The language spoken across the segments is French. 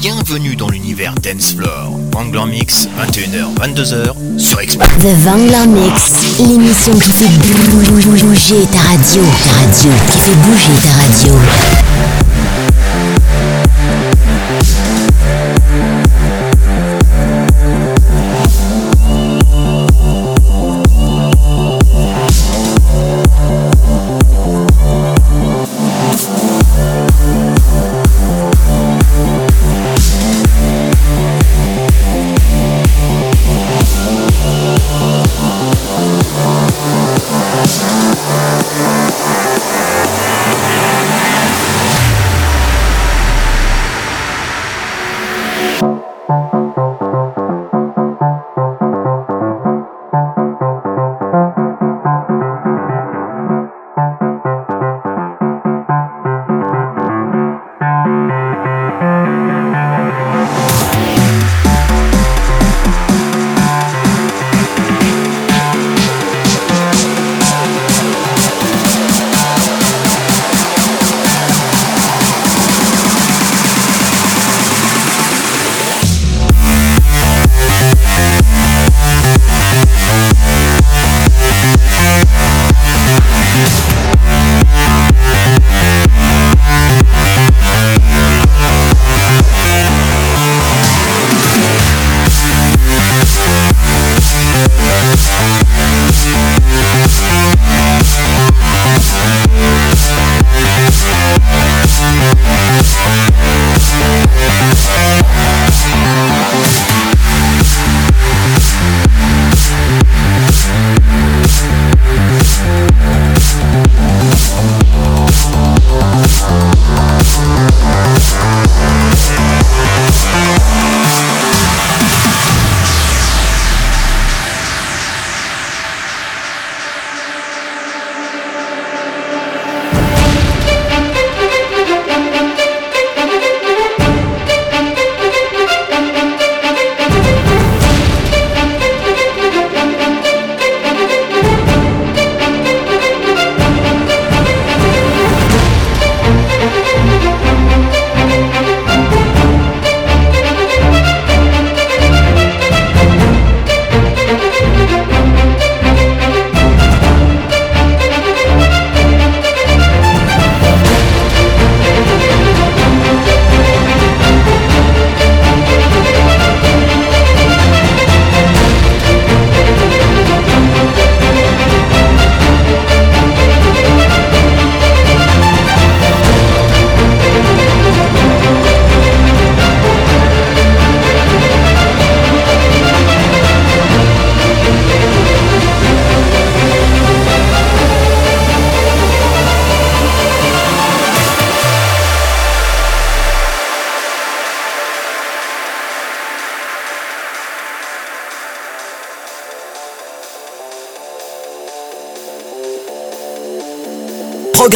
bienvenue dans l'univers Dance Floor. Wangler Mix, 21h, 22h, sur Express. The Wangler Mix, l'émission qui fait bouger ta radio. Ta radio, qui fait bouger ta radio.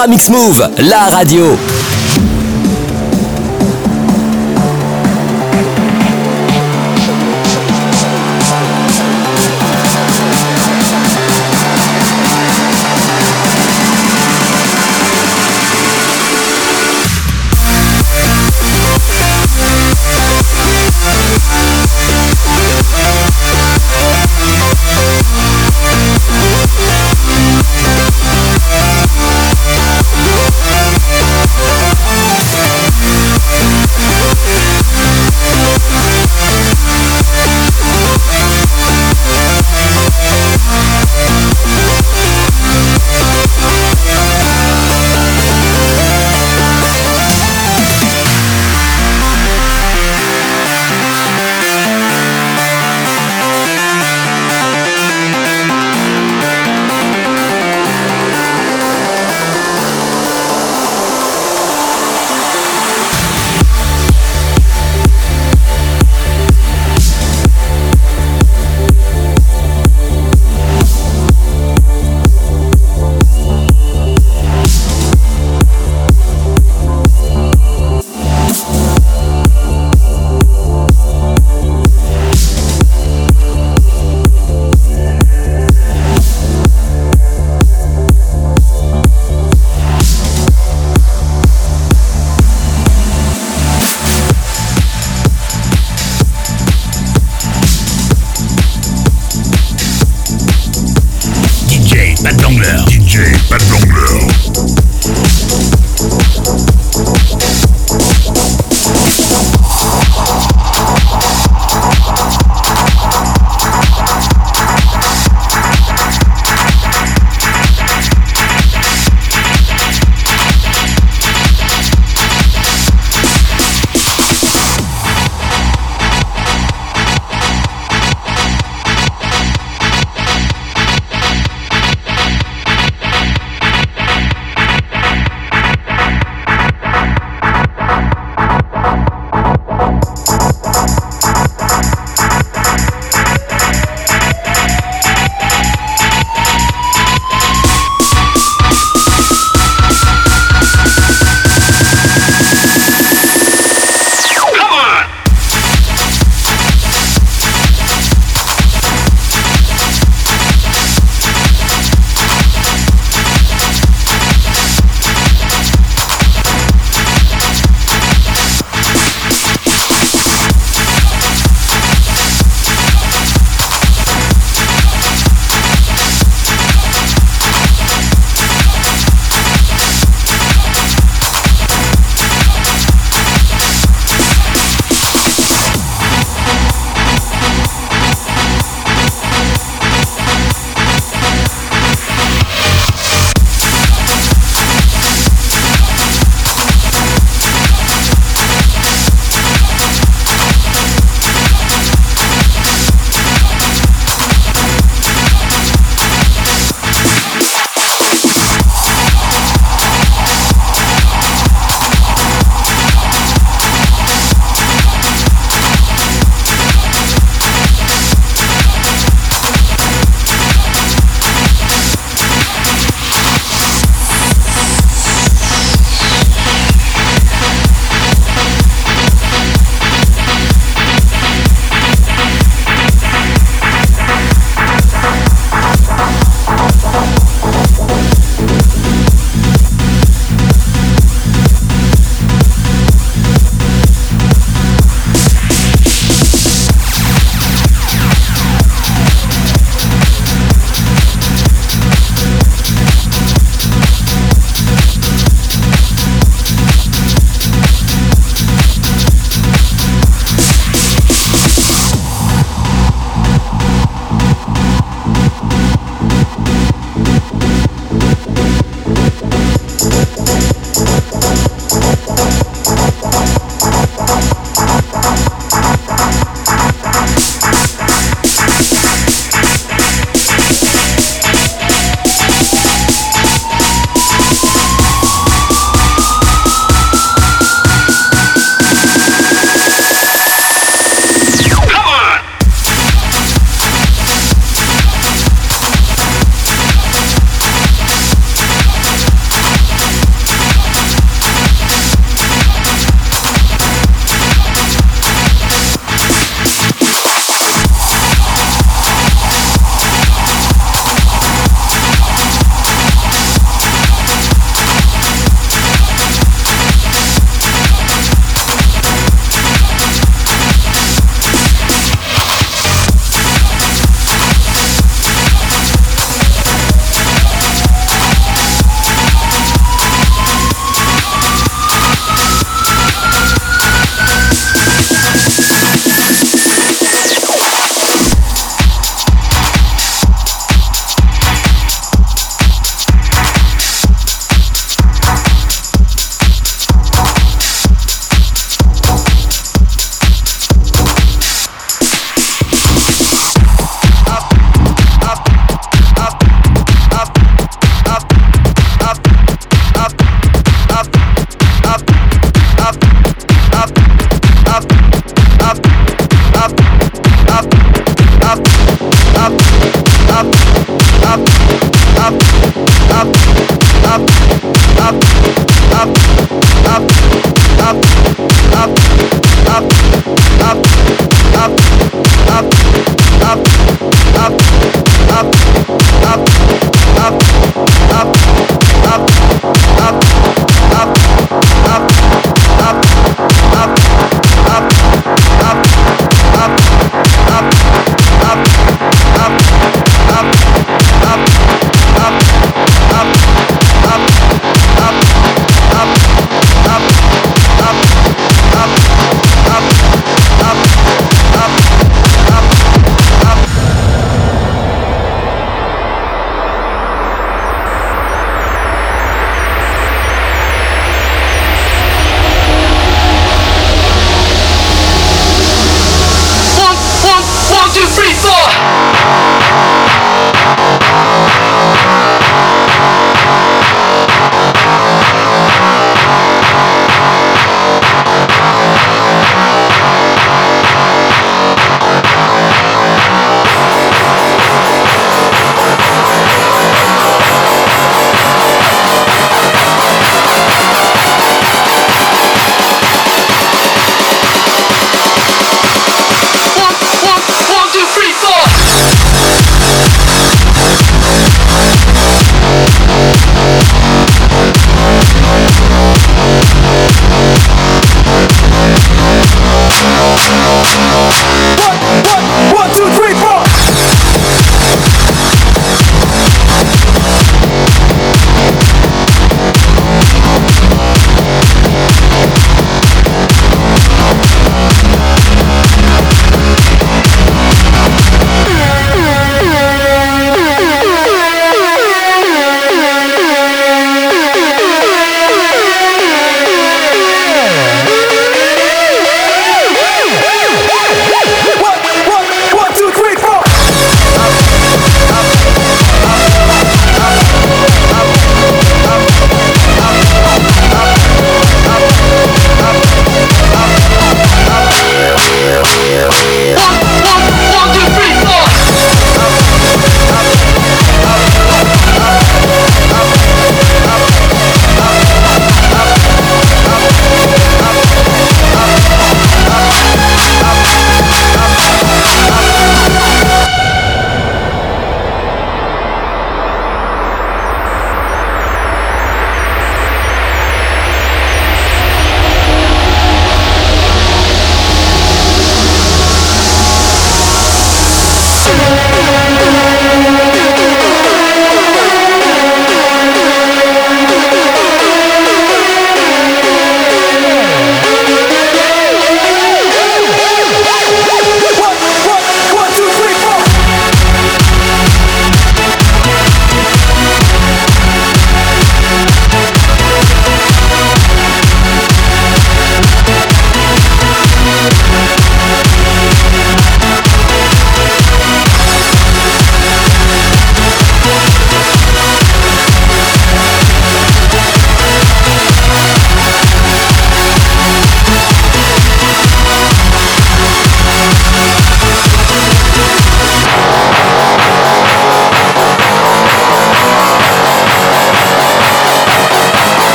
Programme X-Move, la radio.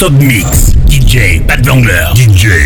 Non-stop mix. DJ Pat Vangler. DJ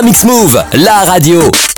Programme X-Move, la radio.